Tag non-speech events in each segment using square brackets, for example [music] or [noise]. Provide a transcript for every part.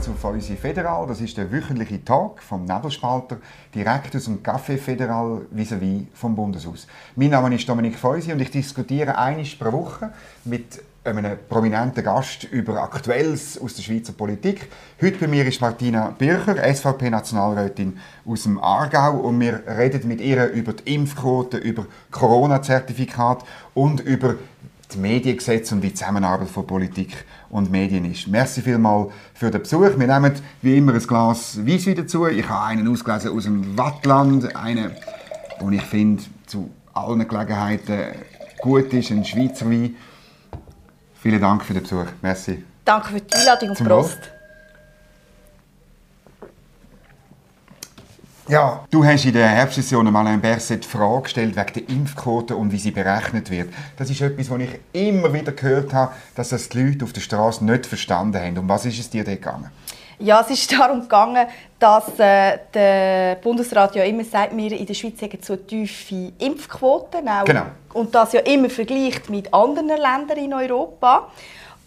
willkommen zu Feusi Federal. Das ist der wöchentliche Talk vom Nebelspalter, direkt aus dem Café Federal vis-à-vis vom Bundeshaus. Mein Name ist Dominik Feusi und ich diskutiere einmal pro Woche mit einem prominenten Gast über Aktuelles aus der Schweizer Politik. Heute bei mir ist Martina Bircher, SVP-Nationalrätin aus dem Aargau und wir reden mit ihr über die Impfquote, über Corona-Zertifikat und über das Mediengesetz und die Zusammenarbeit von Politik und Medien ist. Merci vielmals für den Besuch. Wir nehmen wie immer ein Glas Weisswein dazu. Ich habe einen ausgelesen aus dem Wattland, einen, den ich finde, zu allen Gelegenheiten gut ist, ein Schweizer Wein. Vielen Dank für den Besuch. Merci. Danke für die Einladung und Prost. Ja, du hast in der Herbstsession einmal Alain Berset die Frage gestellt wegen der Impfquote und wie sie berechnet wird. Das ist etwas, was ich immer wieder gehört habe, dass das die Leute auf der Straße nicht verstanden haben. Um was ist es dir dort gegangen? Ja, es ist [laughs] darum gegangen, dass äh, der Bundesrat ja immer sagt, wir in der Schweiz haben so tiefe Impfquoten. Auch, genau. Und das ja immer vergleicht mit anderen Ländern in Europa.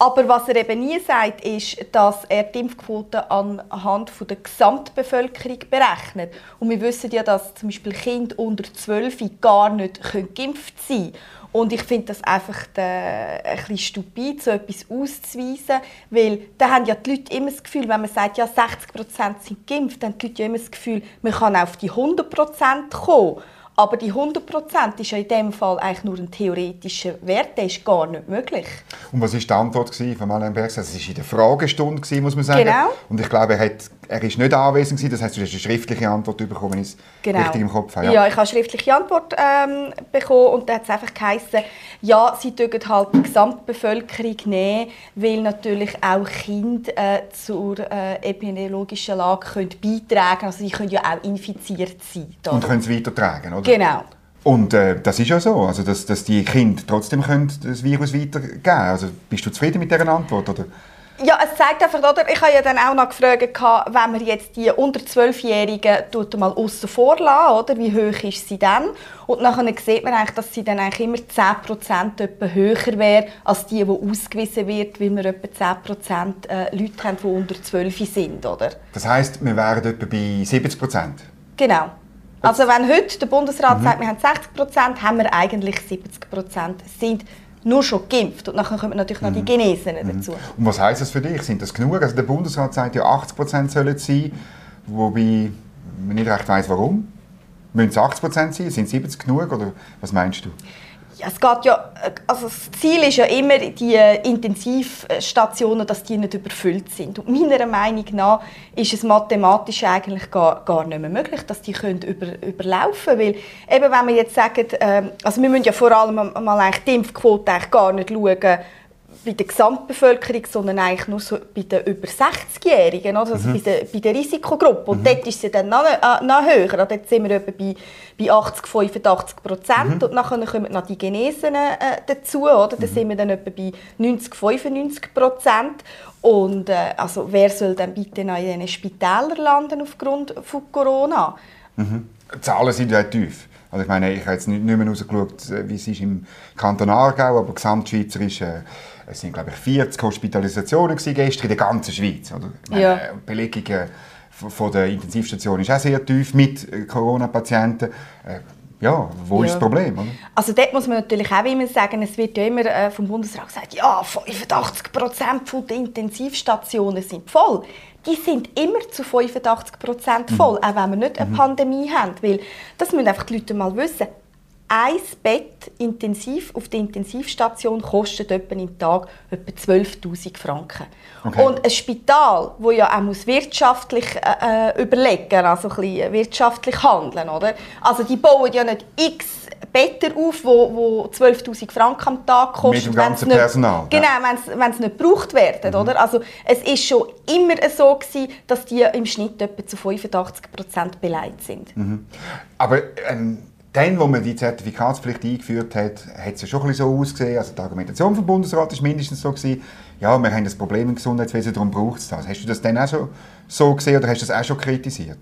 Aber was er eben nie sagt, ist, dass er die Impfquote anhand der Gesamtbevölkerung berechnet. Und wir wissen ja, dass zum Beispiel Kinder unter 12 gar nicht geimpft sein können. Und ich finde das einfach äh, ein bisschen stupid, so etwas auszuweisen, weil da haben ja die Leute immer das Gefühl, wenn man sagt, ja 60% sind geimpft, dann haben die Leute ja immer das Gefühl, man kann auf die 100% kommen. Aber die 100% ist ja in dem Fall eigentlich nur ein theoretischer Wert, der ist gar nicht möglich. Und was war die Antwort von Alain Berset? Es war in der Fragestunde, muss man sagen. Genau. Und ich glaube, er, hat, er ist nicht anwesend gewesen, das heißt, du hast eine schriftliche Antwort bekommen, wenn ich es genau. richtig im Kopf habe. Ja, ja ich habe eine schriftliche Antwort ähm, bekommen und da hat es einfach geheißen, ja, sie dürfen halt die Gesamtbevölkerung nehmen, weil natürlich auch Kinder äh, zur äh, epidemiologischen Lage können beitragen können. Also sie können ja auch infiziert sein. Oder? Und können es weitertragen, oder? Genau. Und äh, das ist ja so, also dass, dass die Kinder trotzdem können das Virus weitergeben können. Also bist du zufrieden mit dieser Antwort? Oder? Ja, es zeigt einfach, oder? Ich habe ja dann auch noch gefragt, wenn man jetzt die unter 12-Jährigen mal außen vor oder? Wie hoch ist sie dann? Und dann sieht man eigentlich, dass sie dann eigentlich immer 10% etwa höher wäre als die, die ausgewiesen wird, weil wir etwa 10% äh, Leute haben, die unter 12 sind, oder? Das heisst, wir wären etwa bei 70%? Genau. Also wenn heute der Bundesrat mhm. sagt, wir haben 60 Prozent, haben wir eigentlich 70 Prozent sind nur schon geimpft. Und dann kommen natürlich noch die mhm. Genesenen mhm. dazu. Und was heißt das für dich? Sind das genug? Also der Bundesrat sagt ja, 80 Prozent sollen es sein, wobei man nicht recht weiß, warum. Müssen es 80 Prozent sein? Sind 70 genug? Oder was meinst du? Ja, es geht ja, also das Ziel ist ja immer, die Intensivstationen, dass die nicht überfüllt sind. Und meiner Meinung nach ist es mathematisch eigentlich gar, gar nicht mehr möglich, dass die können über, überlaufen. Weil eben, wenn wir jetzt sagen, äh, also wir müssen ja vor allem mal eigentlich die Impfquote eigentlich gar nicht schauen, bei der Gesamtbevölkerung, sondern eigentlich nur so bei den über 60-Jährigen, also mhm. bei, der, bei der Risikogruppe. Und mhm. dort ist sie dann noch, äh, noch höher. Also dort sind wir etwa bei, bei 80, 85 Prozent. Mhm. Und dann kommen noch die Genesenen äh, dazu. Oder? Dann mhm. sind wir dann etwa bei 90, 95 Prozent. Und äh, also, wer soll dann bitte noch in diesen Spitälern landen aufgrund von Corona? Mhm. Die Zahlen sind ja tief. Also ich meine, ich habe jetzt nicht, mehr rausgeschaut, äh, wie es ist im Kanton Aargau, aber gesamtschweizerisch äh, es sind, glaube ich, 40 Hospitalisationen gestern in der ganzen Schweiz. Oder? Ja. Die Belegung von der Intensivstation ist auch sehr tief mit Corona-Patienten. Äh, ja, wo ja. ist das Problem? Oder? Also dort muss man natürlich auch immer sagen, es wird ja immer äh, vom Bundesrat gesagt, ja, 85 Prozent der Intensivstationen sind voll. Die sind immer zu 85 Prozent voll, mhm. auch wenn wir nicht eine mhm. Pandemie haben. Weil, das müssen einfach die Leute mal wissen ein Bett intensiv auf der Intensivstation kostet etwa im Tag etwa 12.000 Franken. Okay. Und ein Spital, wo ja auch muss wirtschaftlich äh, äh überlegen, also ein bisschen wirtschaftlich handeln, oder? Also die bauen ja nicht x Betten auf, wo, wo 12.000 Franken am Tag kosten. Mit dem ganzen nicht, Personal. Genau, ja. wenn es nicht gebraucht werden, mhm. oder? Also es ist schon immer so gewesen, dass die im Schnitt etwa zu 85 Prozent beleidigt sind. Mhm. Aber ähm dann, wo man die Zertifikatspflicht eingeführt hat, hat es ja schon ein bisschen so ausgesehen. Also die Argumentation vom Bundesrat war mindestens so gewesen, ja, wir haben das Problem im Gesundheitswesen, darum braucht es das. Hast du das dann auch schon so gesehen oder hast du das auch schon kritisiert?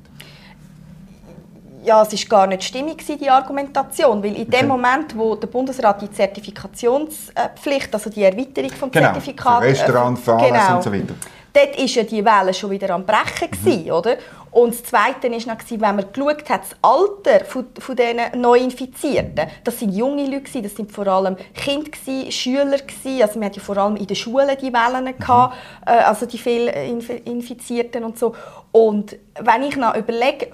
ja, es ist gar nicht stimmig die Argumentation, weil in Okay. dem Moment, wo der Bundesrat die Zertifikationspflicht, also die Erweiterung vom Genau, Zertifikat, für Restaurant, äh, Anlässe und so weiter. Dort ist ja die Welle schon wieder am Brechen gewesen, Mhm. oder? Und das Zweite war noch, wenn man geschaut hat, das Alter von, von diesen Neuinfizierten, das sind junge Leute, das sind vor allem Kinder, Schüler, also man hat ja vor allem in den Schulen die Wellen Mhm. gehabt, äh, also die vielen Inf- Infizierten und so. Und wenn ich noch überlege,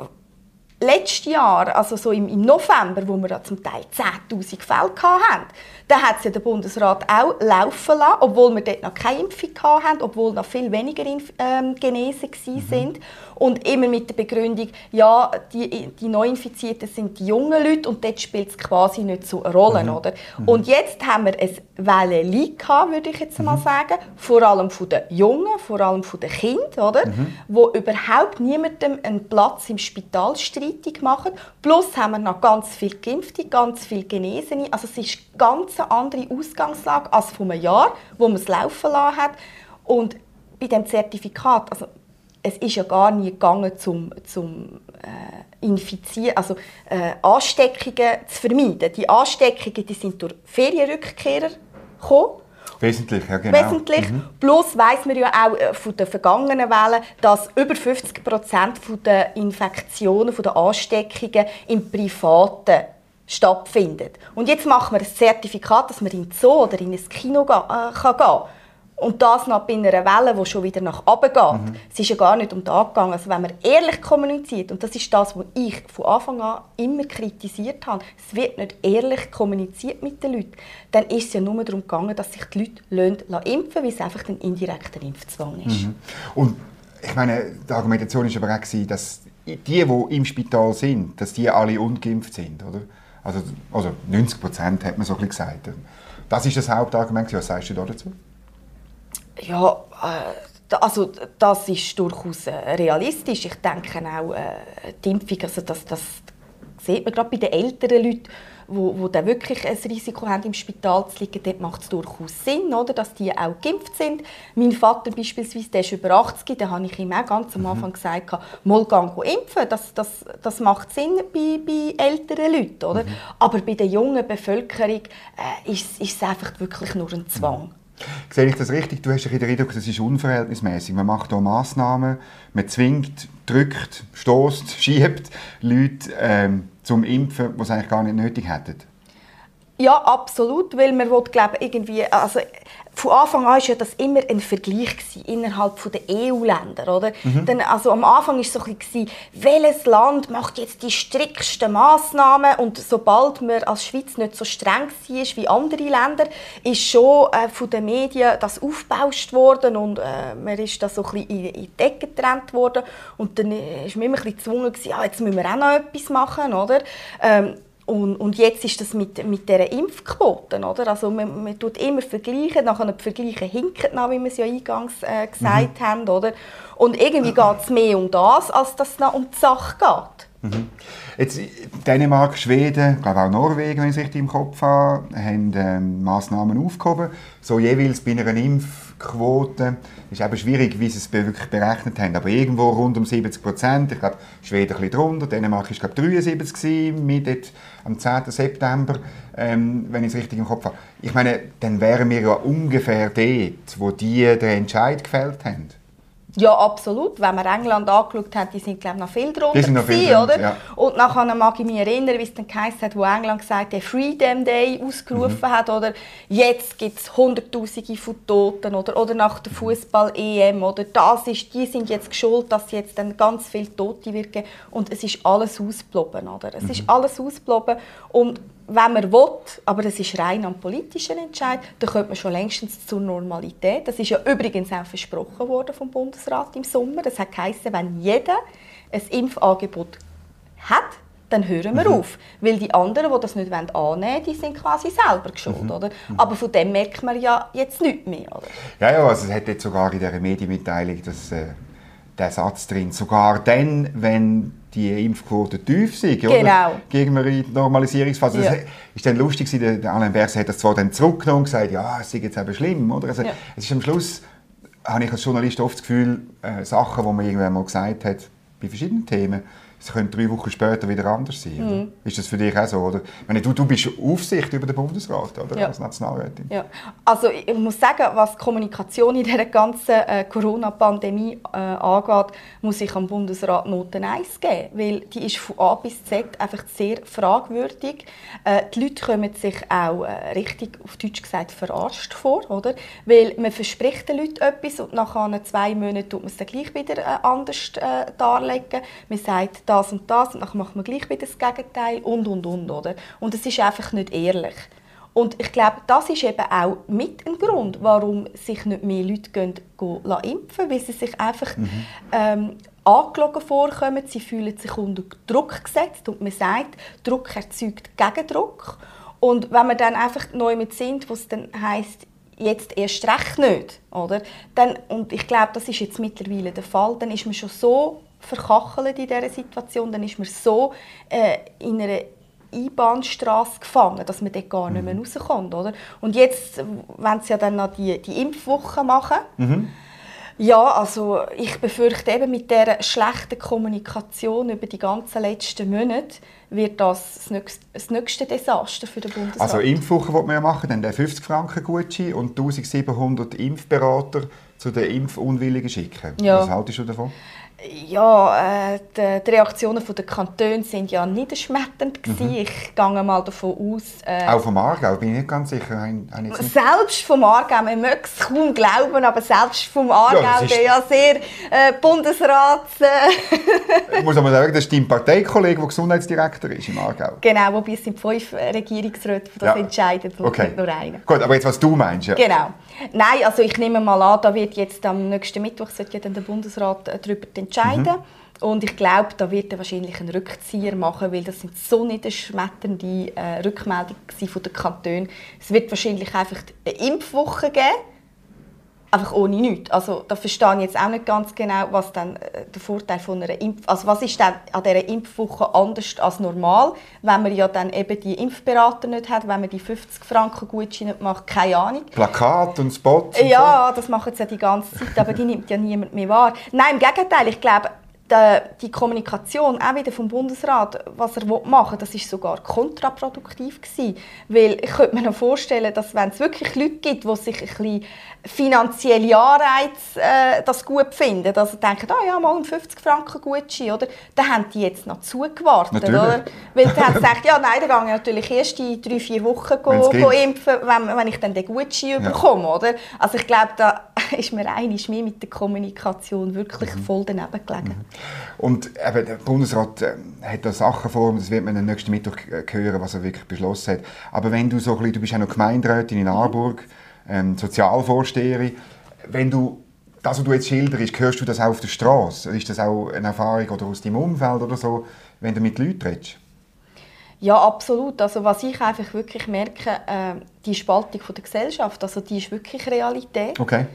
letztes Jahr, also so im, im November, wo wir ja zum Teil 10'000 Fälle hatten, da hat es ja der Bundesrat auch laufen lassen, obwohl wir dort noch keine Impfung hatten, obwohl noch viel weniger Inf ähm, genesen Mhm. Und immer mit der Begründung, ja, die, die Neuinfizierten sind die jungen Leute und dort spielt es quasi nicht so eine Rolle. Mhm. Oder? Und jetzt haben wir ein Welle gehabt, würde ich jetzt Mhm. mal sagen, vor allem von den Jungen, vor allem von den Kindern, oder? Mhm. wo überhaupt niemandem einen Platz im Spital streitig machen. Plus haben wir noch ganz viele Geimpfte, ganz viele Genesene. Also es ist eine ganz andere Ausgangslage als vor einem Jahr, wo man es laufen lassen hat. Und bei dem Zertifikat, also es ist ja gar nie gegangen, zum, zum äh, Infizieren, also äh, Ansteckungen zu vermeiden. Die Ansteckungen, die sind durch Ferienrückkehrer gekommen. Wesentlich, ja genau. Wesentlich. Plus weiss man ja auch äh, von den vergangenen Wellen, dass über 50 Prozent der Infektionen, der Ansteckungen im Privaten stattfinden. Und jetzt machen wir ein Zertifikat, dass man in den Zoo oder in ein Kino äh, kann gehen und das noch bei einer Welle, die schon wieder nach oben geht. Es ist ja gar nicht um das gegangen. Also wenn man ehrlich kommuniziert, und das ist das, was ich von Anfang an immer kritisiert habe, es wird nicht ehrlich kommuniziert mit den Leuten, dann ist es ja nur darum gegangen, dass sich die Leute lassen impfen weil es einfach ein indirekter Impfzwang ist. Und ich meine, die Argumentation war aber auch, dass die, die im Spital sind, dass die alle ungeimpft sind, oder? Also, also 90 Prozent hat man so gesagt. Das ist das Hauptargument. Was sagst du da dazu? Ja, äh, also das ist durchaus äh, realistisch. Ich denke auch, äh, die Impfung, also das, das sieht man gerade bei den älteren Leuten, wo, wo dann wirklich ein Risiko haben, im Spital zu liegen, dort macht es durchaus Sinn, oder, dass die auch geimpft sind. Mein Vater beispielsweise, der ist über 80, da habe ich ihm auch ganz am Anfang gesagt, mal go impfen, das, das, das macht Sinn bei, bei älteren Leuten. Oder? Aber bei der jungen Bevölkerung äh, ist, ist es einfach wirklich nur ein Zwang. Sehe ich das richtig? Du hast ein bisschen den Eindruck, das ist unverhältnismäßig. Man macht hier Massnahmen, man zwingt, drückt, stoßt, [laughs] schiebt Leute ähm, zum Impfen, es eigentlich gar nicht nötig hätten. Ja, absolut, weil man will, glaube irgendwie, also von Anfang an war ja das immer ein Vergleich gewesen, innerhalb der EU-Länder, oder? Dann, also am Anfang war es so ein bisschen, welches Land macht jetzt die striktsten Massnahmen und sobald man als Schweiz nicht so streng war wie andere Länder, ist schon äh, von den Medien das aufgebauscht worden und äh, man ist da so ein bisschen in, in die Ecke getrennt worden und dann äh, ist man immer ein bisschen gezwungen gewesen, ja, jetzt müssen wir auch noch etwas machen, oder? Ähm, und, und jetzt ist das mit, mit dieser Impfquote, oder? Also man, man tut immer vergleichen, nachher die Vergleiche hinken nach, wie wir es ja eingangs äh, gesagt haben, oder? Und irgendwie geht es mehr um das, als dass es noch um die Sache geht. Jetzt, Dänemark, Schweden, glaube auch Norwegen, wenn ich es richtig im Kopf habe, haben ähm, Massnahmen aufgehoben. So jeweils bei einer Impfquote ist eben schwierig, wie sie es wirklich berechnet haben. Aber irgendwo rund um 70 Prozent. Ich glaube, Schweden ein bisschen drunter. Dänemark ist glaube 73 gewesen, am 10. September, ähm, wenn ich es richtig im Kopf habe. Ich meine, dann wären wir ja ungefähr dort, wo die den Entscheid gefällt haben. Ja, absolut. Wenn man England angeschaut hat, die sind glaube ich, noch viel drunter, Die sind noch viel gewesen, drunter, oder? ja. Und nachher mag ich mich erinnern, wie es dann geheißen hat, wo England gesagt hat, Freedom Day ausgerufen Mhm. hat, oder jetzt gibt es Hunderttausende von Toten, oder, oder nach der Fußball-EM, oder das ist, die sind jetzt geschuld, dass jetzt dann ganz viele Tote wird geben. Und es ist alles ausgeblieben, oder? Es Mhm. ist alles ausgeblieben und wenn man will, aber das ist rein am politischen Entscheid, dann kommt man schon längstens zur Normalität. Das ist ja übrigens auch versprochen worden vom Bundesrat im Sommer. Das hat geheißen, wenn jeder ein Impfangebot hat, dann hören wir auf. Weil die anderen, die das nicht annehmen wollen, die sind quasi selber geschuld. Oder? Aber von dem merkt man ja jetzt nichts mehr. Oder? Ja, ja, also es hat jetzt sogar in dieser Medienmitteilung das, äh, der Satz drin, sogar dann, wenn die Impfquote tief sind, oder? Genau. gegen eine Normalisierungsphase. Ja. Das ist dann lustig, der Alain Berset hat das zwar dann zurückgenommen und gesagt, ja, es ist jetzt eben schlimm, oder? Also, Ja. Es ist am Schluss, habe ich als Journalist oft das Gefühl, äh, Sachen, die man irgendwann mal gesagt hat, bei verschiedenen Themen, es könnte drei Wochen später wieder anders sein. Mhm. Ist das für dich auch so? Oder? meine, du, du bist Aufsicht über den Bundesrat oder? Ja. als Nationalrätin. Ja. Also ich muss sagen, was die Kommunikation in dieser ganzen äh, Corona-Pandemie äh, angeht, muss ich am Bundesrat Noten 1 geben, weil die ist von A bis Z einfach sehr fragwürdig. Äh, die Leute kommen sich auch äh, richtig, auf Deutsch gesagt, verarscht vor, oder? Weil man verspricht den Leuten etwas und nach zwei Monaten tut man es dann gleich wieder äh, anders äh, darlegen. Man sagt das und das und dann macht man gleich wieder das Gegenteil und und und, oder? Und es ist einfach nicht ehrlich. Und ich glaube, das ist eben auch mit ein Grund, warum sich nicht mehr Leute gehen, gehen impfen weil sie sich einfach mhm. ähm, angelogen vorkommen. Sie fühlen sich unter Druck gesetzt und man sagt, Druck erzeugt Gegendruck. Und wenn wir dann einfach neu mit sind, wo es dann heißt, jetzt erst recht nicht, oder? Dann, und ich glaube, das ist jetzt mittlerweile der Fall, dann ist man schon so verkachelt in dieser Situation, dann ist man so äh, in einer Einbahnstraße gefangen, dass man dort gar nicht mehr mhm. rauskommt. Oder? Und jetzt, wenn sie ja dann noch die, die Impfwoche machen, mhm. ja, also ich befürchte eben mit dieser schlechten Kommunikation über die ganzen letzten Monate, wird das das nächste, das nächste Desaster für den Bundesrat. Also Impfwoche wollen wir machen, dann der 50 Franken Gutschein und 1700 Impfberater zu den Impfunwilligen schicken. Ja. Was haltest du davon? Ja, äh, die, die, Reaktionen der Kantone sind ja niederschmetternd Mhm. Ich gehe mal davon aus... Äh, Auch vom Aargau, bin ich nicht ganz sicher. Ein, ein selbst vom Aargau, man mag es kaum glauben, aber selbst vom Aargau, ja, der ja sehr äh, Bundesrats... Äh [laughs] muss aber sagen, das ist dein Parteikollege, der Gesundheitsdirektor ist im Aargau. Genau, wobei es sind fünf Regierungsräte, die das ja. entscheiden, okay. nicht nur einer. Gut, aber jetzt, was du meinst, ja. Genau. Nein, also ich nehme mal an, da wird jetzt am nächsten Mittwoch ja dann der Bundesrat äh, darüber entscheiden. Mhm. Und ich glaube, da wird er wahrscheinlich einen Rückzieher machen, weil das sind so niederschmetternde äh, Rückmeldungen von den Kantonen. Es wird wahrscheinlich einfach eine Impfwoche geben einfach ohne nichts. Also da verstehe ich jetzt auch nicht ganz genau, was dann äh, der Vorteil von einer Impf also was ist dann an dieser Impfwoche anders als normal, wenn man ja dann eben die Impfberater nicht hat, wenn man die 50 Franken Gutscheine nicht macht, keine Ahnung. Plakat und Spots und Ja, so. das machen sie ja die ganze Zeit, aber die nimmt ja niemand mehr wahr. Nein, im Gegenteil, ich glaube, die Kommunikation auch wieder vom Bundesrat, was er machen will, das ist sogar kontraproduktiv gewesen. Weil ich könnte mir noch vorstellen, dass wenn es wirklich Leute gibt, die sich ein bisschen finanzielle Anreiz äh, das gut finden, dass sie denken, ah ja, mal ein 50 Franken Gutschein, oder? Dann haben die jetzt noch zugewartet, oder? Weil dann haben sie gesagt, ja nein, dann gehe ich natürlich erst in drei, vier Wochen go, go impfen, wenn, wenn ich dann den Gutschein ja. bekomme, oder? Also ich glaube, da [laughs] ist mir einiges mehr mit der Kommunikation wirklich mhm. voll daneben gelegen. Mhm. Und eben, der Bundesrat äh, hat da Sachen vor, das wird man am nächsten Mittwoch äh, hören, was er wirklich beschlossen hat. Aber wenn du so ein bisschen, du bist ja noch Gemeinderätin in mhm. Aarburg, ähm, Sozialvorsteherin, wenn du das, was du jetzt schilderst, hörst du das auch auf der Straße? Ist das auch eine Erfahrung oder aus deinem Umfeld oder so, wenn du mit Leuten redest? Ja, absolut. Also was ich einfach wirklich merke, äh, die Spaltung von der Gesellschaft, also die ist wirklich Realität. Okay.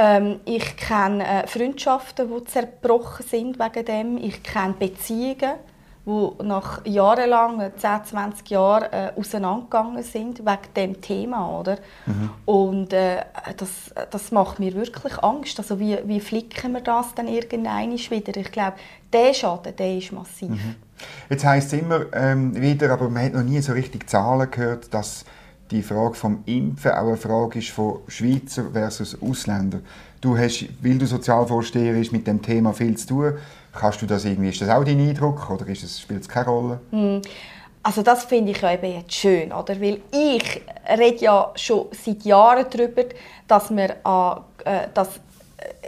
Ähm, ich kenne äh, Freundschaften, die zerbrochen sind wegen dem. Ich kenne Beziehungen, die nach jahrelang, 10, 20 Jahren äh, auseinandergegangen sind wegen dem Thema. Oder? Mhm. Und äh, das, das macht mir wirklich Angst. Also wie, wie flicken wir das dann irgendwann wieder? Ich glaube, der Schaden der ist massiv. Mhm. Jetzt heisst es immer ähm, wieder, aber man hat noch nie so richtig Zahlen gehört, dass die Frage vom Impfen auch eine Frage ist von Schweizer versus Ausländer. Du hast, weil du Sozialvorsteher bist, mit dem Thema viel zu tun. Kannst du das irgendwie, ist das auch dein Eindruck oder ist das, spielt es keine Rolle? Hm. Also das finde ich ja eben jetzt schön, oder? Weil ich rede ja schon seit Jahren darüber, dass wir an, äh, dass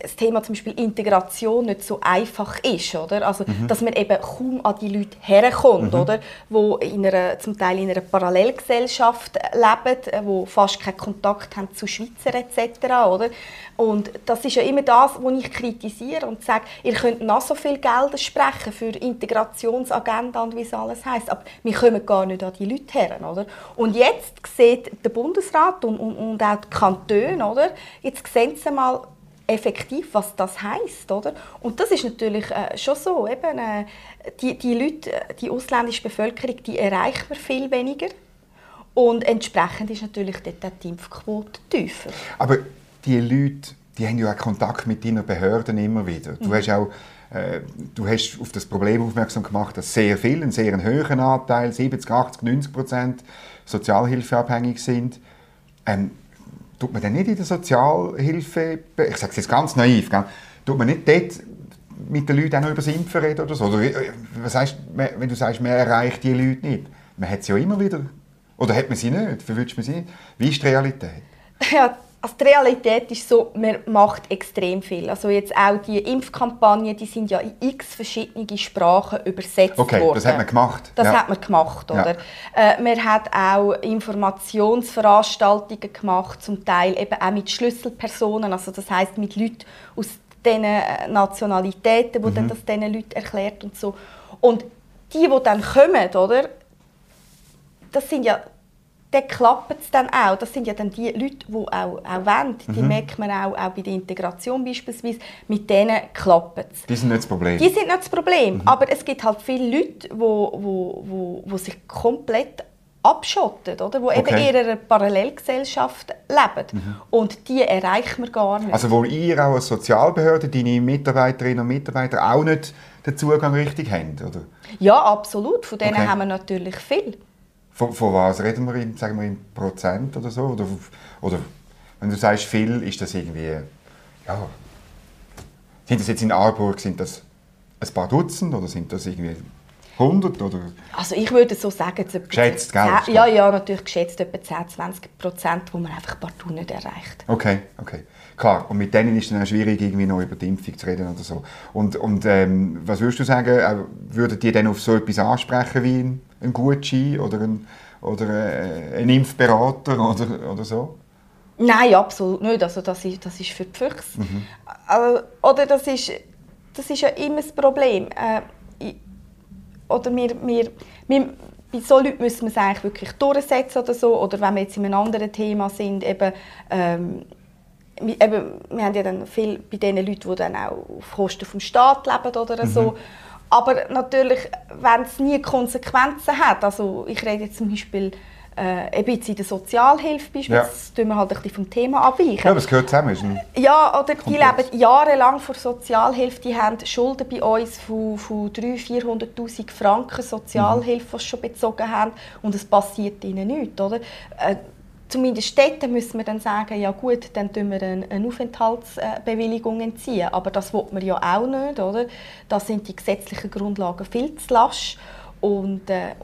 das Thema zum Beispiel Integration nicht so einfach ist, oder? Also, mhm. dass man eben kaum an die Leute herkommt, mhm. oder? Wo in einer, zum Teil in einer Parallelgesellschaft leben, äh, wo fast keinen Kontakt haben zu Schweizer etc., oder? Und das ist ja immer das, was ich kritisiere und sage, ihr könnt noch so viel Geld sprechen für Integrationsagenda und wie es alles heißt, aber wir kommen gar nicht an die Leute her, oder? Und jetzt sieht der Bundesrat und, und, und auch die Kantone, oder? Jetzt sehen sie mal effektiv, was das heißt, oder? Und das ist natürlich äh, schon so, eben, äh, die, die Leute, die ausländische Bevölkerung, die erreicht man viel weniger und entsprechend ist natürlich dort die Impfquote tiefer. Aber die Leute, die haben ja auch Kontakt mit deinen Behörden immer wieder. Du mhm. hast auch äh, du hast auf das Problem aufmerksam gemacht, dass sehr viele, einen sehr hohen Anteil, 70, 80, 90 Prozent, sozialhilfeabhängig sind. Ähm, tut man denn nicht in der Sozialhilfe, ich sage es jetzt ganz naiv, gell? tut man nicht dort mit den Leuten auch noch über das Impfen reden oder so? Oder äh, was heißt, wenn du sagst, man erreicht die Leute nicht? Man hat sie ja immer wieder. Oder hat man sie nicht? Verwünscht man sie nicht? Wie ist die Realität? Ja, also die Realität ist so, man macht extrem viel. Also jetzt auch die Impfkampagnen, die sind ja in x verschiedene Sprachen übersetzt okay, worden. das hat man gemacht. Das ja. hat man gemacht, oder? Ja. Äh, man hat auch Informationsveranstaltungen gemacht, zum Teil eben auch mit Schlüsselpersonen, also das heißt mit Leuten aus diesen äh, Nationalitäten, wo mhm. dann das diesen Leuten erklärt und so. Und die, die dann kommen, oder? Das sind ja dann klappt es dann auch. Das sind ja dann die Leute, die auch, auch wollen. Die mhm. merkt man auch, auch bei der Integration beispielsweise. Mit denen klappt es. Die sind nicht das Problem. Die sind nicht das Problem. Mhm. Aber es gibt halt viele Leute, die wo, wo, wo, wo sich komplett abschottet, oder? die okay. eben in einer Parallelgesellschaft leben. Mhm. Und die erreichen wir gar nicht. Also wo ihr auch als Sozialbehörde, deine Mitarbeiterinnen und Mitarbeiter auch nicht den Zugang richtig haben, oder? Ja, absolut. Von denen okay. haben wir natürlich viel. Von, von, was reden wir, in, sagen wir in Prozent oder so? Oder, oder wenn du sagst viel, ist das irgendwie, ja, sind das jetzt in Aarburg, sind das ein paar Dutzend oder sind das irgendwie 100 oder? Also ich würde so sagen, geschätzt, gell? 10, ja, ja, natürlich geschätzt etwa 10, 20 Prozent, wo man einfach partout nicht erreicht. Okay, okay. Klar, und mit denen ist es dann schwierig, irgendwie noch über die Impfung zu reden oder so. Und, und ähm, was würdest du sagen, äh, würden die dann auf so etwas ansprechen wie ein, ein Gutschein oder ein, oder äh, ein Impfberater oder, oder so? Nein, absolut nicht. Also das ist, das ist für die Füchse. Mhm. Also, oder das ist, das ist ja immer das Problem. Äh, ich, oder wir, wir, wir, bei solchen Leuten müssen wir es eigentlich wirklich durchsetzen oder so. Oder wenn wir jetzt in einem anderen Thema sind, eben, ähm, eben, wir haben ja dann viel bei den Leuten, die dann auch auf Kosten vom Staat leben oder so. Mhm. Aber natürlich, wenn es nie Konsequenzen hat, also ich rede jetzt zum Beispiel äh, ein bisschen in der Sozialhilfe beispielsweise, ja. tun wir halt ein bisschen vom Thema abweichen. Ja, aber es gehört zusammen. ja, oder die leben jahrelang vor Sozialhilfe, die haben Schulden bei uns von, von 300'000, 400'000 Franken Sozialhilfe, mhm. die sie schon bezogen haben und es passiert ihnen nichts, oder? Äh, zumindest dort müssen wir dann sagen, ja gut, dann tun wir eine, Aufenthaltsbewilligung entziehen. Aber das will man ja auch nicht, oder? Da sind die gesetzlichen Grundlagen viel zu lasch. Und, äh,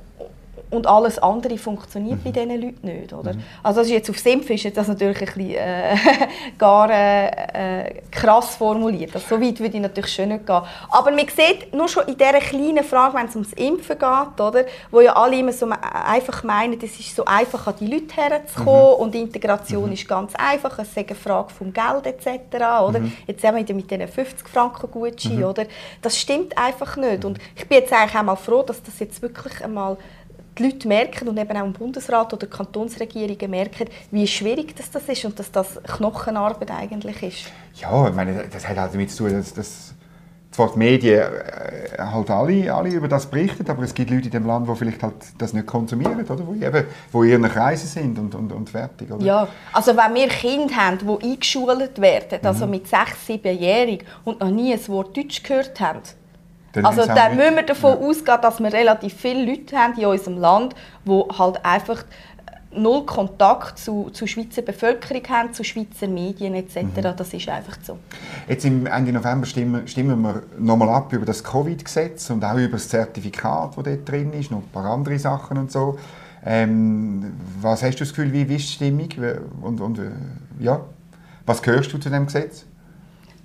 und alles andere funktioniert mhm. bei diesen Leuten nicht. Oder? Mhm. Also das ist jetzt auf Simpf ist das natürlich ein bisschen, äh, [laughs] gar äh, äh, krass formuliert. Also, so weit würde ich natürlich schon nicht gehen. Aber man sieht nur schon in dieser kleinen Frage, wenn es ums Impfen geht, oder, wo ja alle immer so einfach meinen, es ist so einfach, an die Leute herzukommen mhm. und Integration mhm. ist ganz einfach, es ist eine Frage vom Geld etc. Oder? Mhm. Jetzt haben wir mit diesen 50 Franken Gutschein, mhm. oder? Das stimmt einfach nicht. Und ich bin jetzt eigentlich auch mal froh, dass das jetzt wirklich einmal die Leute merken und eben auch im Bundesrat oder Kantonsregierungen merken, wie schwierig das, das ist und dass das Knochenarbeit eigentlich ist. Ja, ich meine, das hat halt damit zu tun, dass, dass zwar die Medien äh, halt alle, alle über das berichten, aber es gibt Leute in dem Land, die vielleicht halt das nicht konsumieren, oder? Wo, eben, wo in ihren Kreisen sind und, und, und fertig. Oder? Ja, also wenn wir Kinder haben, die eingeschult werden, also mhm. mit sechs, siebenjährig und noch nie ein Wort Deutsch gehört haben, also dann müssen wir davon ja. ausgehen, dass wir relativ viele Leute haben in unserem Land, die halt einfach null Kontakt zu, zur Schweizer Bevölkerung haben, zu Schweizer Medien etc. Mhm. Das ist einfach so. Jetzt im Ende November stimmen, stimmen wir nochmal ab über das Covid-Gesetz und auch über das Zertifikat, das dort drin ist, noch ein paar andere Sachen und so. Ähm, was hast du das Gefühl, wie ist die Stimmung und, und äh, ja, was gehörst du zu dem Gesetz?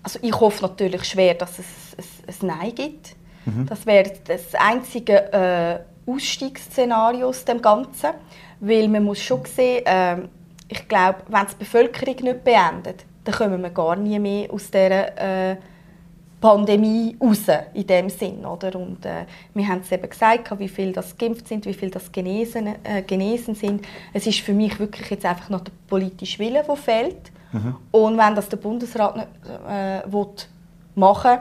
Also ich hoffe natürlich schwer, dass es ein Nein gibt. Mhm. Das wäre das einzige äh, Ausstiegsszenario aus dem Ganzen, weil man muss schon sehen, äh, ich glaube, wenn die Bevölkerung nicht beendet, dann kommen wir gar nie mehr aus dieser äh, Pandemie raus, in dem Sinn. Oder? Und, äh, wir haben es eben gesagt, wie viele das geimpft sind, wie viele das genesen, äh, genesen sind. Es ist für mich wirklich jetzt einfach noch der politische Wille, der fehlt. Mhm. Und wenn das der Bundesrat nicht äh, will machen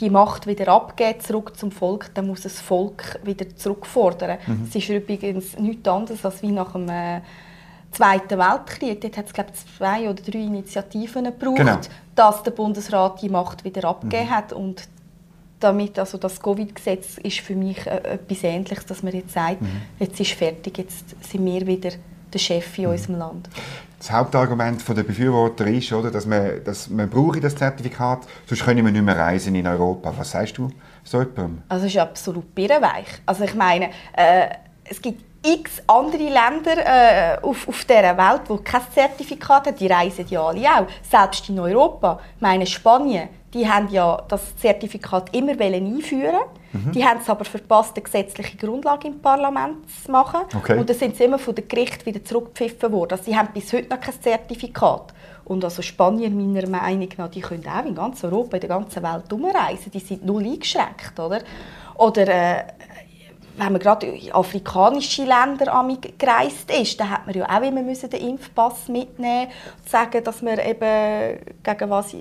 die Macht wieder abgeben, zurück zum Volk, dann muss das Volk wieder zurückfordern. Mhm. Es ist übrigens nichts anderes als wie nach dem äh, Zweiten Weltkrieg. Dort hat es glaube zwei oder drei Initiativen gebraucht, genau. dass der Bundesrat die Macht wieder abgegeben mhm. hat. Und damit, also das Covid-Gesetz ist für mich äh, etwas Ähnliches, dass man jetzt sagt, mhm. jetzt ist fertig, jetzt sind wir wieder der Chef in mhm. unserem Land. Das Hauptargument der Befürworter ist, oder, dass man, dass man brauche das Zertifikat, sonst können wir nicht mehr reisen in Europa. Was sagst du so jemandem? Also es ist absolut birrenweich. Also ich meine, äh, es gibt x andere Länder äh, auf, auf dieser Welt, die kein Zertifikat haben, die reisen ja alle auch. Selbst in Europa. Ich meine, Spanien, die haben ja das Zertifikat immer einführen mhm. Die haben es aber verpasst, eine gesetzliche Grundlage im Parlament zu machen. Okay. Und dann sind sie immer von den Gericht wieder zurückgepfiffen worden. Also sie haben bis heute noch kein Zertifikat. Und also Spanier, meiner Meinung nach, die können auch in ganz Europa, in der ganzen Welt umreisen. Die sind null eingeschränkt, oder? Oder äh, wenn man gerade in afrikanische Länder gereist ist, dann hat man ja auch immer den Impfpass mitnehmen und sagen, dass man eben gegen was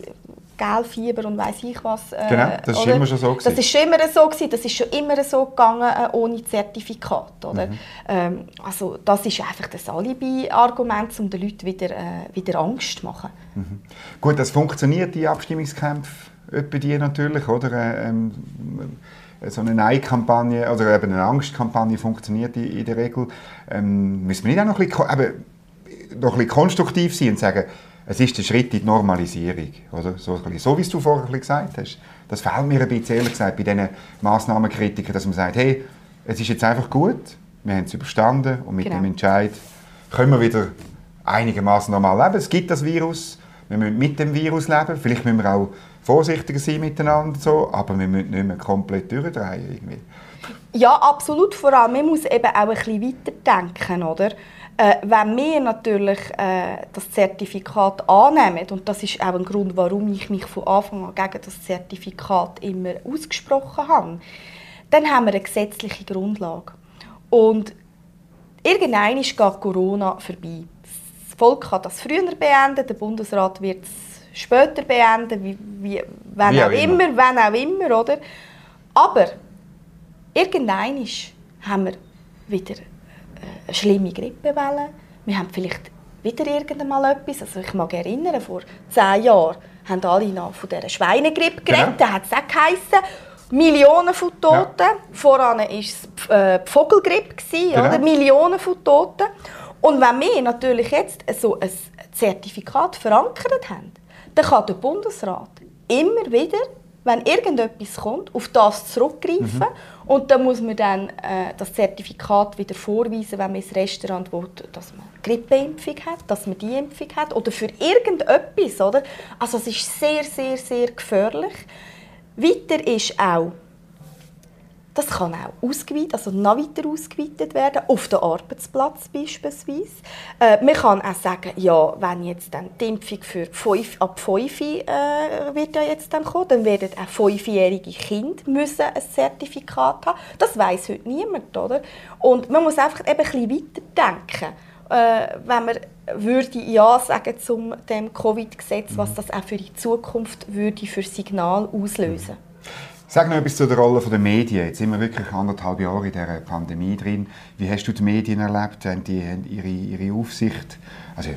Gelfieber und weiß ich was. Äh, genau, das ist immer schon so gewesen. Das ist immer so gewesen, das ist schon immer so gegangen äh, ohne Zertifikat, oder? Mhm. Ähm, also das ist einfach das Alibi-Argument, um den Leuten wieder, äh, wieder Angst zu machen. Mhm. Gut, das funktioniert die Abstimmungskämpfe bei dir natürlich, oder? Äh, ähm, so eine Nein-Kampagne oder eben eine Angstkampagne funktioniert in, in der Regel. Ähm, müssen wir nicht auch noch ein bisschen, eben, noch ein bisschen konstruktiv sein und sagen, es ist der Schritt in die Normalisierung. Oder? So, so wie du vorher gesagt hast. Das fehlt mir ein bisschen, ehrlich gesagt, bei diesen Massnahmenkritikern, dass man sagt, hey, es ist jetzt einfach gut, wir haben es überstanden und mit genau. dem Entscheid können wir wieder einigermaßen normal leben. Es gibt das Virus, wir müssen mit dem Virus leben, vielleicht müssen wir auch vorsichtiger sein miteinander, so, aber wir müssen nicht mehr komplett durchdrehen. Irgendwie. Ja, absolut. Vor allem, man muss eben auch ein bisschen weiterdenken, oder? Äh, wenn wir natürlich äh, das Zertifikat annehmen, und das ist auch ein Grund, warum ich mich von Anfang an gegen das Zertifikat immer ausgesprochen habe, dann haben wir eine gesetzliche Grundlage. Und irgendwann geht Corona vorbei. Das Volk kann das früher beenden, der Bundesrat wird es später beenden, wie, wie, wenn wie auch, auch immer. immer, wenn auch immer, oder? Aber irgendwann haben wir wieder eine schlimme Grippewelle. Wir haben vielleicht wieder irgendwann etwas. Also ich mag erinnern, vor zehn Jahren haben alle noch von dieser Schweinegrippe geredet. Genau. Da hat es auch geheissen, Millionen von Toten. Ja. Voran war es äh, die Vogelgrippe, genau. oder? Millionen von Toten. Und wenn wir natürlich jetzt so ein Zertifikat verankert haben, dann kann der Bundesrat immer wieder wenn irgendetwas kommt, auf das zurückgreifen. Mhm. Und dann muss man dann äh, das Zertifikat wieder vorweisen, wenn man ins Restaurant will, dass man Grippeimpfung hat, dass man die Impfung hat oder für irgendetwas, oder? Also es ist sehr, sehr, sehr gefährlich. Weiter ist auch das kann auch ausgeweitet, also noch weiter ausgeweitet werden, auf den Arbeitsplatz beispielsweise. Äh, man kann auch sagen, ja, wenn jetzt dann die Impfung für 5, ab 5 äh, wird ja jetzt dann kommen, dann werden auch fünfjährige Kinder müssen ein Zertifikat haben. Das weiß heute niemand, oder? Und man muss einfach eben ein bisschen weiterdenken. Äh, wenn man würde ja sagen zum dem Covid-Gesetz, was das auch für die Zukunft würde für Signal auslösen. Sag noch etwas zu der Rolle der Medien. Jetzt sind wir wirklich anderthalb Jahre in dieser Pandemie drin. Wie hast du die Medien erlebt? Haben die haben ihre, ihre Aufsicht, also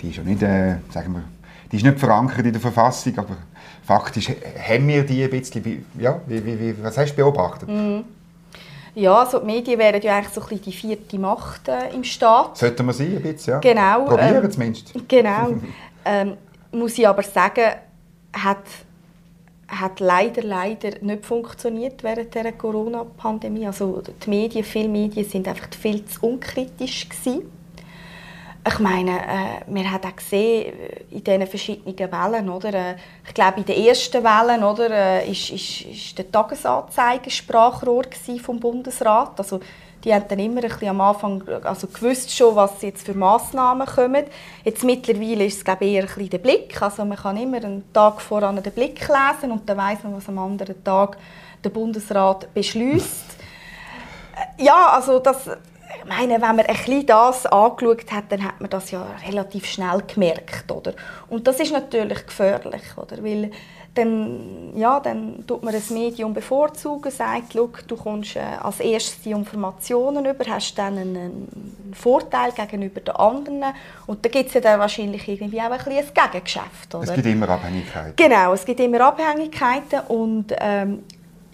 die ist ja nicht, äh, sagen wir, die ist nicht verankert in der Verfassung, aber faktisch haben wir die ein bisschen, ja, wie, wie, was hast du beobachtet? Mhm. Ja, also die Medien wären ja eigentlich so ein bisschen die vierte Macht äh, im Staat. Sollten wir sein, ein bisschen, ja. Genau. Probieren ähm, zumindest. Genau. [laughs] ähm, muss ich aber sagen, hat hat leider, leider nicht funktioniert während der Corona-Pandemie. Also die Medien, viele Medien sind einfach viel zu unkritisch gewesen. Ich meine, äh, wir haben auch gesehen äh, in diesen verschiedenen Wellen, oder? Äh, ich glaube, in den ersten Wellen, oder, äh, ist, ist, ist der Tagesanzeiger Sprachrohr vom Bundesrat. Also die haben dann immer ein bisschen am Anfang also gewusst schon, was jetzt für Massnahmen kommen. Jetzt mittlerweile ist es glaube ich, eher ein bisschen der Blick. Also man kann immer einen Tag voran den Blick lesen und dann weiß man, was am anderen Tag der Bundesrat beschließt. Äh, ja, also das, ich meine, wenn man ein bisschen das angeschaut hat, dann hat man das ja relativ schnell gemerkt, oder? Und das ist natürlich gefährlich, oder? Weil dann, ja, dann tut man das Medium bevorzugen, sagt, du kommst äh, als erstes die Informationen über, hast dann einen Vorteil gegenüber den anderen und da gibt es ja dann wahrscheinlich irgendwie auch ein, ein Gegengeschäft. Oder? Es gibt immer Abhängigkeiten. Genau, es gibt immer Abhängigkeiten und ähm,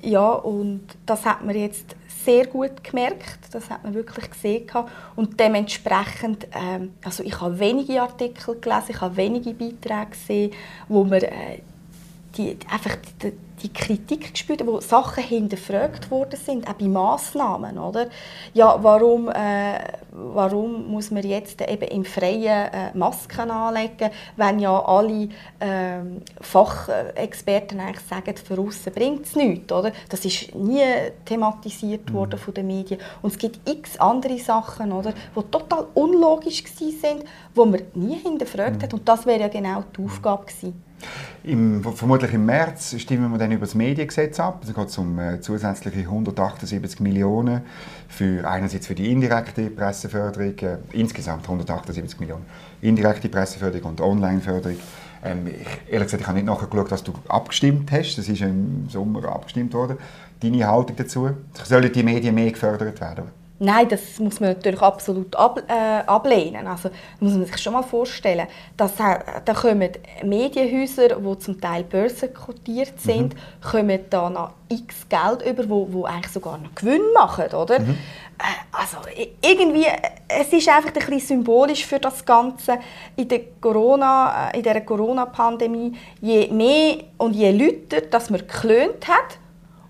Ja, und das hat man jetzt sehr gut gemerkt, das hat man wirklich gesehen. Und dementsprechend, ähm, also ich habe wenige Artikel gelesen, ich habe wenige Beiträge gesehen, wo man äh, die, einfach die, die Kritik gespürt, wo Sachen hinterfragt worden sind, auch bei Massnahmen, oder? Ja, warum, äh, warum muss man jetzt eben im Freien äh, Masken anlegen, wenn ja alle äh, Fachexperten eigentlich sagen, für aussen bringt es nichts, oder? Das ist nie thematisiert mhm. worden von den Medien. Und es gibt x andere Sachen, oder, die total unlogisch waren, die man nie hinterfragt mhm. hat. Und das wäre ja genau die Aufgabe gewesen. Im, vermutlich im März stimmen wir dann über das Mediengesetz ab. Es geht um äh, zusätzliche 178 Millionen für einerseits für die indirekte Presseförderung, äh, insgesamt 178 Millionen indirekte Presseförderung und Onlineförderung. Ähm, ich, ehrlich gesagt, ich habe nicht nachgeschaut, was du abgestimmt hast. Das ist im Sommer abgestimmt worden. Deine Haltung dazu? Sollen die Medien mehr gefördert werden? Nein, das muss man natürlich absolut ab, äh, ablehnen. Also muss man sich schon mal vorstellen, dass äh, da kommen Medienhäuser, die zum Teil börsenkotiert sind, mhm. kommen da noch x Geld über, wo, wo eigentlich sogar noch Gewinn machen, oder? Mhm. Äh, also irgendwie, es ist einfach ein bisschen symbolisch für das Ganze in der Corona, äh, in der Corona-Pandemie. Je mehr und je lauter, dass man geklönt hat,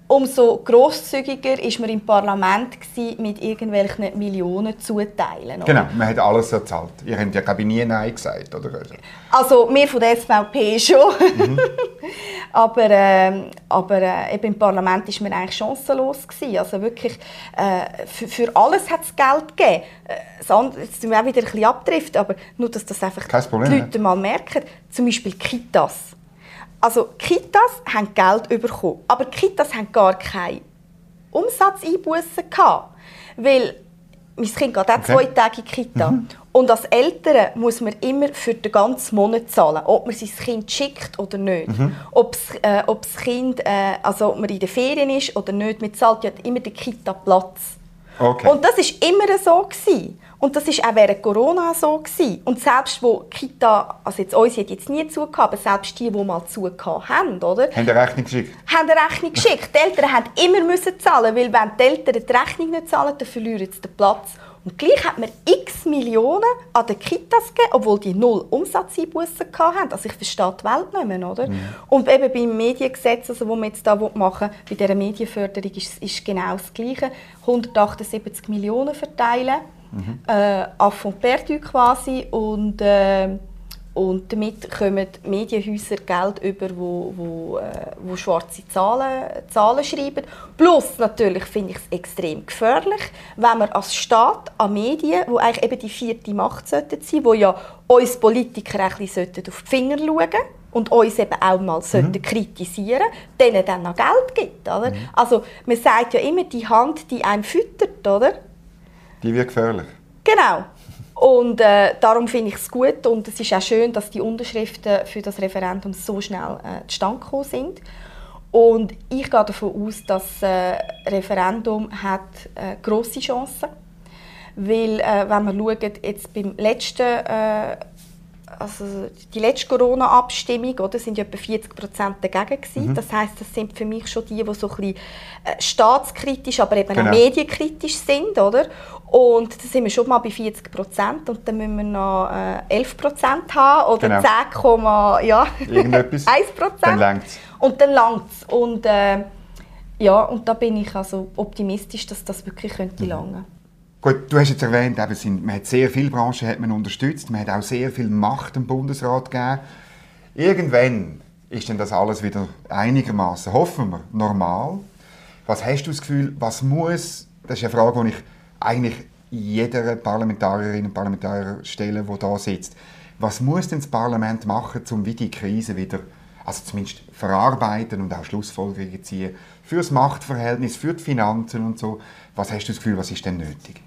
umso grosszügiger war man im Parlament mit irgendwelchen Millionen zuteilen. Genau, man hat alles erzahlt. Ihr habt ja glaube ich, nie Nein gesagt, oder? Also wir von der SVP schon. Mhm. [laughs] aber äh, aber äh, eben im Parlament war man eigentlich chancenlos. Gewesen. Also wirklich, äh, für, für, alles hat es Geld gegeben. Äh, jetzt sind wir auch wieder ein bisschen abdriften, aber nur, dass das einfach die Leute mal merken. Zum Beispiel Kitas also Kitas haben Geld bekommen, aber Kitas haben gar keine Umsatzeinbußen gehabt, weil mein Kind geht auch okay. zwei Tage in die Kita. Mhm. Und als Eltern muss man immer für den ganzen Monat zahlen, ob man sein Kind schickt oder nicht. Mhm. Ob, äh, ob das Kind, äh, also ob man in den Ferien ist oder nicht, man zahlt ja immer den Kita-Platz. Okay. Und das war immer so. Gewesen. Und das war auch während Corona so. Gewesen. Und selbst wo Kita, also jetzt, uns hat jetzt nie zugehört, aber selbst die, die mal zugehört haben, oder? Haben eine Rechnung geschickt? Haben eine Rechnung geschickt. Die Eltern mussten immer müssen zahlen, weil wenn die Eltern die Rechnung nicht zahlen, dann verlieren sie den Platz. Und gleich hat man x Millionen an den Kitas gegeben, obwohl die null Umsatzeinbußen hatten. Also ich verstehe die Welt nicht mehr, oder? Mhm. Und eben beim Mediengesetz, also, das wir jetzt hier machen bei dieser Medienförderung, ist, ist genau das Gleiche. 178 Millionen verteilen mhm. äh, quasi und, äh, und damit kommen die Medienhäuser Geld über, wo, wo, äh, wo schwarze Zahlen, Zahlen schreiben. Plus natürlich finde ich es extrem gefährlich, wenn man als Staat an Medien, wo eigentlich eben die vierte Macht sollten sein, wo ja uns Politiker ein bisschen auf die Finger schauen und uns eben auch mal mhm. kritisieren denen dann noch Geld gibt. Oder? Mhm. Also man sagt ja immer, die Hand, die einem füttert, oder? Die wird gefährlich. Genau. Und äh, darum finde ich es gut und es ist auch schön, dass die Unterschriften für das Referendum so schnell äh, zustande gekommen sind. Und ich gehe davon aus, dass das äh, Referendum hat äh, grosse Chancen weil äh, wenn man schaut, jetzt beim letzten äh, also die letzte Corona-Abstimmung, oder, sind ja etwa 40 Prozent dagegen gewesen. Mhm. Das heißt, das sind für mich schon die, die so ein bisschen äh, staatskritisch, aber eben genau. auch medienkritisch sind, oder? Und da sind wir schon mal bei 40 Prozent und dann müssen wir noch äh, 11 Prozent haben oder genau. 10, ja, [laughs] 1 Prozent. Dann langt's. Und dann langt's. Und äh, ja, und da bin ich also optimistisch, dass das wirklich könnte mhm. langen. Gut, du hast jetzt erwähnt, eben, sind, man hat sehr viele Branchen hat man unterstützt, man hat auch sehr viel Macht dem Bundesrat gegeben. Irgendwann ist denn das alles wieder einigermaßen, hoffen wir, normal. Was hast du das Gefühl, was muss, das ist eine Frage, die ich eigentlich jeder Parlamentarierin und Parlamentarier stelle, der da sitzt. Was muss denn das Parlament machen, um die Krise wieder, also zumindest verarbeiten und auch Schlussfolgerungen ziehen für das Machtverhältnis, für die Finanzen und so? Was hast du das Gefühl, was ist denn nötig?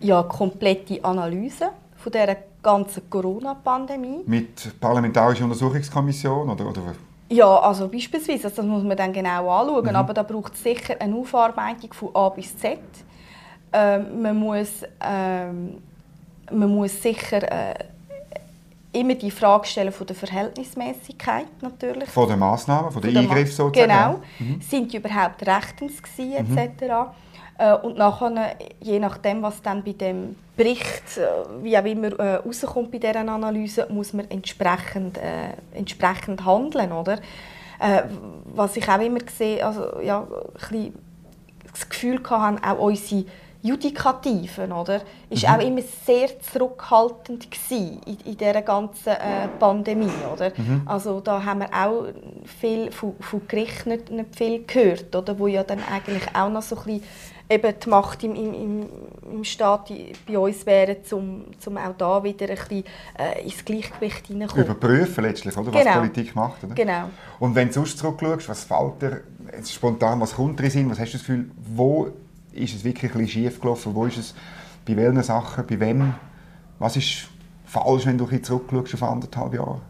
ja, komplette Analyse von dieser ganzen Corona-Pandemie. Mit parlamentarischer Untersuchungskommission oder, oder? Ja, also beispielsweise, das muss man dann genau anschauen, mhm. aber da braucht es sicher eine Aufarbeitung von A bis Z. Ähm, man, muss, ähm, man muss sicher äh, immer die Frage stellen von der Verhältnismäßigkeit natürlich. Von den Massnahmen, von, von den Eingriff sozusagen. Genau. Mhm. Sind die überhaupt rechtens gewesen, mhm. etc. Äh, und nachher, je nachdem, was dann bei dem Bericht, äh, wie auch immer, äh, rauskommt bei dieser Analyse, muss man entsprechend, äh, entsprechend handeln, oder? Äh, was ich auch immer gesehen, also ja, ein bisschen das Gefühl hatte, auch unsere Judikativen, oder, ist mhm. auch immer sehr zurückhaltend in, in dieser ganzen äh, Pandemie, oder? Mhm. Also da haben wir auch viel von, von Gericht nicht, nicht viel gehört, oder, wo ja dann eigentlich auch noch so ein bisschen eben die Macht im, im, im Staat bei uns wäre, um, um auch da wieder ein bisschen äh, ins Gleichgewicht hineinzukommen. Überprüfen letztlich, oder, was genau. Politik macht. Oder? Genau. Und wenn du sonst zurückschaust, was fällt dir jetzt spontan, was kommt drin was hast du das Gefühl, wo ist es wirklich ein bisschen schief gelaufen, wo ist es, bei welchen Sachen, bei wem, was ist falsch, wenn du ein zurückschaust auf anderthalb Jahre?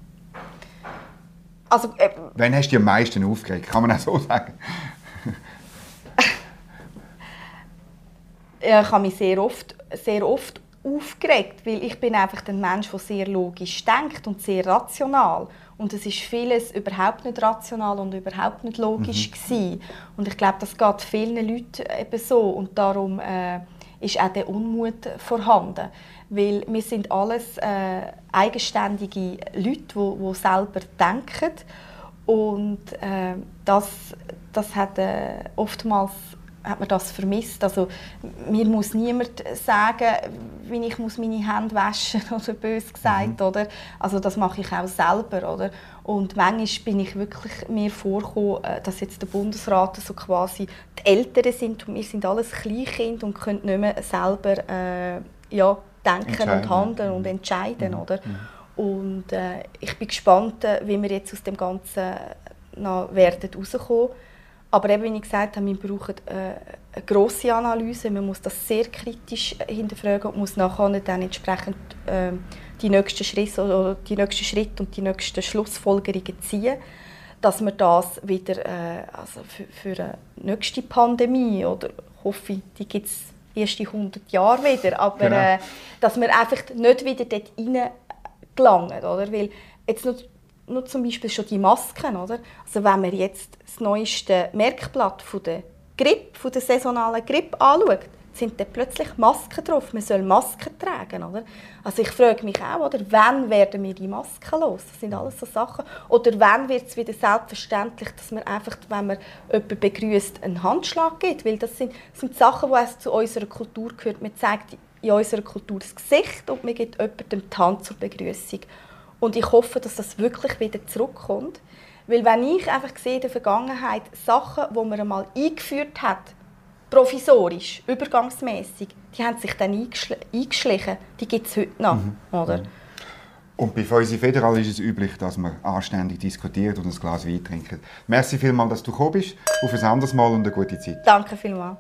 Also, äh, Wann hast du dich am meisten aufgeregt? Kann man auch so sagen. [laughs] ich habe mich sehr oft, sehr oft aufgeregt, weil ich bin einfach ein Mensch, der sehr logisch denkt und sehr rational. Und es ist vieles überhaupt nicht rational und überhaupt nicht logisch mhm. Und ich glaube, das geht vielen Leuten eben so. Und darum äh, ist auch der Unmut vorhanden. Weil wir sind alles äh, eigenständige Leute, die, die selber denken. Und äh, das, das hat äh, oftmals hat man das vermisst. Also, mir muss niemand sagen, wie ich muss meine Hände waschen [laughs] oder bös gesagt, mhm. oder? Also das mache ich auch selber, oder? Und manchmal bin ich wirklich mir vorgekommen, äh, dass jetzt der Bundesrat so quasi die Älteren sind und wir sind alles Kleinkind und können nicht mehr selber äh, ja, denken und handeln und mhm. entscheiden, mhm. oder? Mhm. Und äh, ich bin gespannt, äh, wie wir jetzt aus dem Ganzen noch werden rauskommen aber eben, wie ich gesagt habe, wir brauchen äh, eine grosse Analyse. Man muss das sehr kritisch hinterfragen und muss nachher dann entsprechend äh, die nächsten Schritte oder die nächsten Schritte und die nächsten Schlussfolgerungen ziehen, dass wir das wieder äh, also für, für eine nächste Pandemie oder hoffe ich, die gibt es erst in 100 Jahren wieder, aber genau. äh, dass wir einfach nicht wieder dort rein gelangen, oder? Weil jetzt noch nur zum Beispiel schon die Masken, oder? Also wenn man jetzt das neueste Merkblatt von der Grippe, von der saisonalen Grippe anschaut, sind dann plötzlich Masken drauf. Man soll Masken tragen, oder? Also ich frage mich auch, oder, wann werden wir die Masken los? Das sind alles so Sachen. Oder wann wird es wieder selbstverständlich, dass man einfach, wenn man jemanden begrüßt, einen Handschlag gibt? Weil das sind, das sind Sachen, die zu unserer Kultur gehören. Man zeigt in unserer Kultur das Gesicht und man gibt jemandem die Hand zur Begrüßung. Und ich hoffe, dass das wirklich wieder zurückkommt. Weil wenn ich einfach sehe in der Vergangenheit Sachen, die man einmal eingeführt hat, provisorisch, übergangsmäßig, die haben sich dann eingeschlichen. Die gibt es heute noch. Mhm. Oder? Und bei Feusi Federal ist es üblich, dass man anständig diskutiert und ein Glas Wein trinkt. Merci vielmals, dass du gekommen bist. Auf ein anderes Mal und eine gute Zeit. Danke vielmals.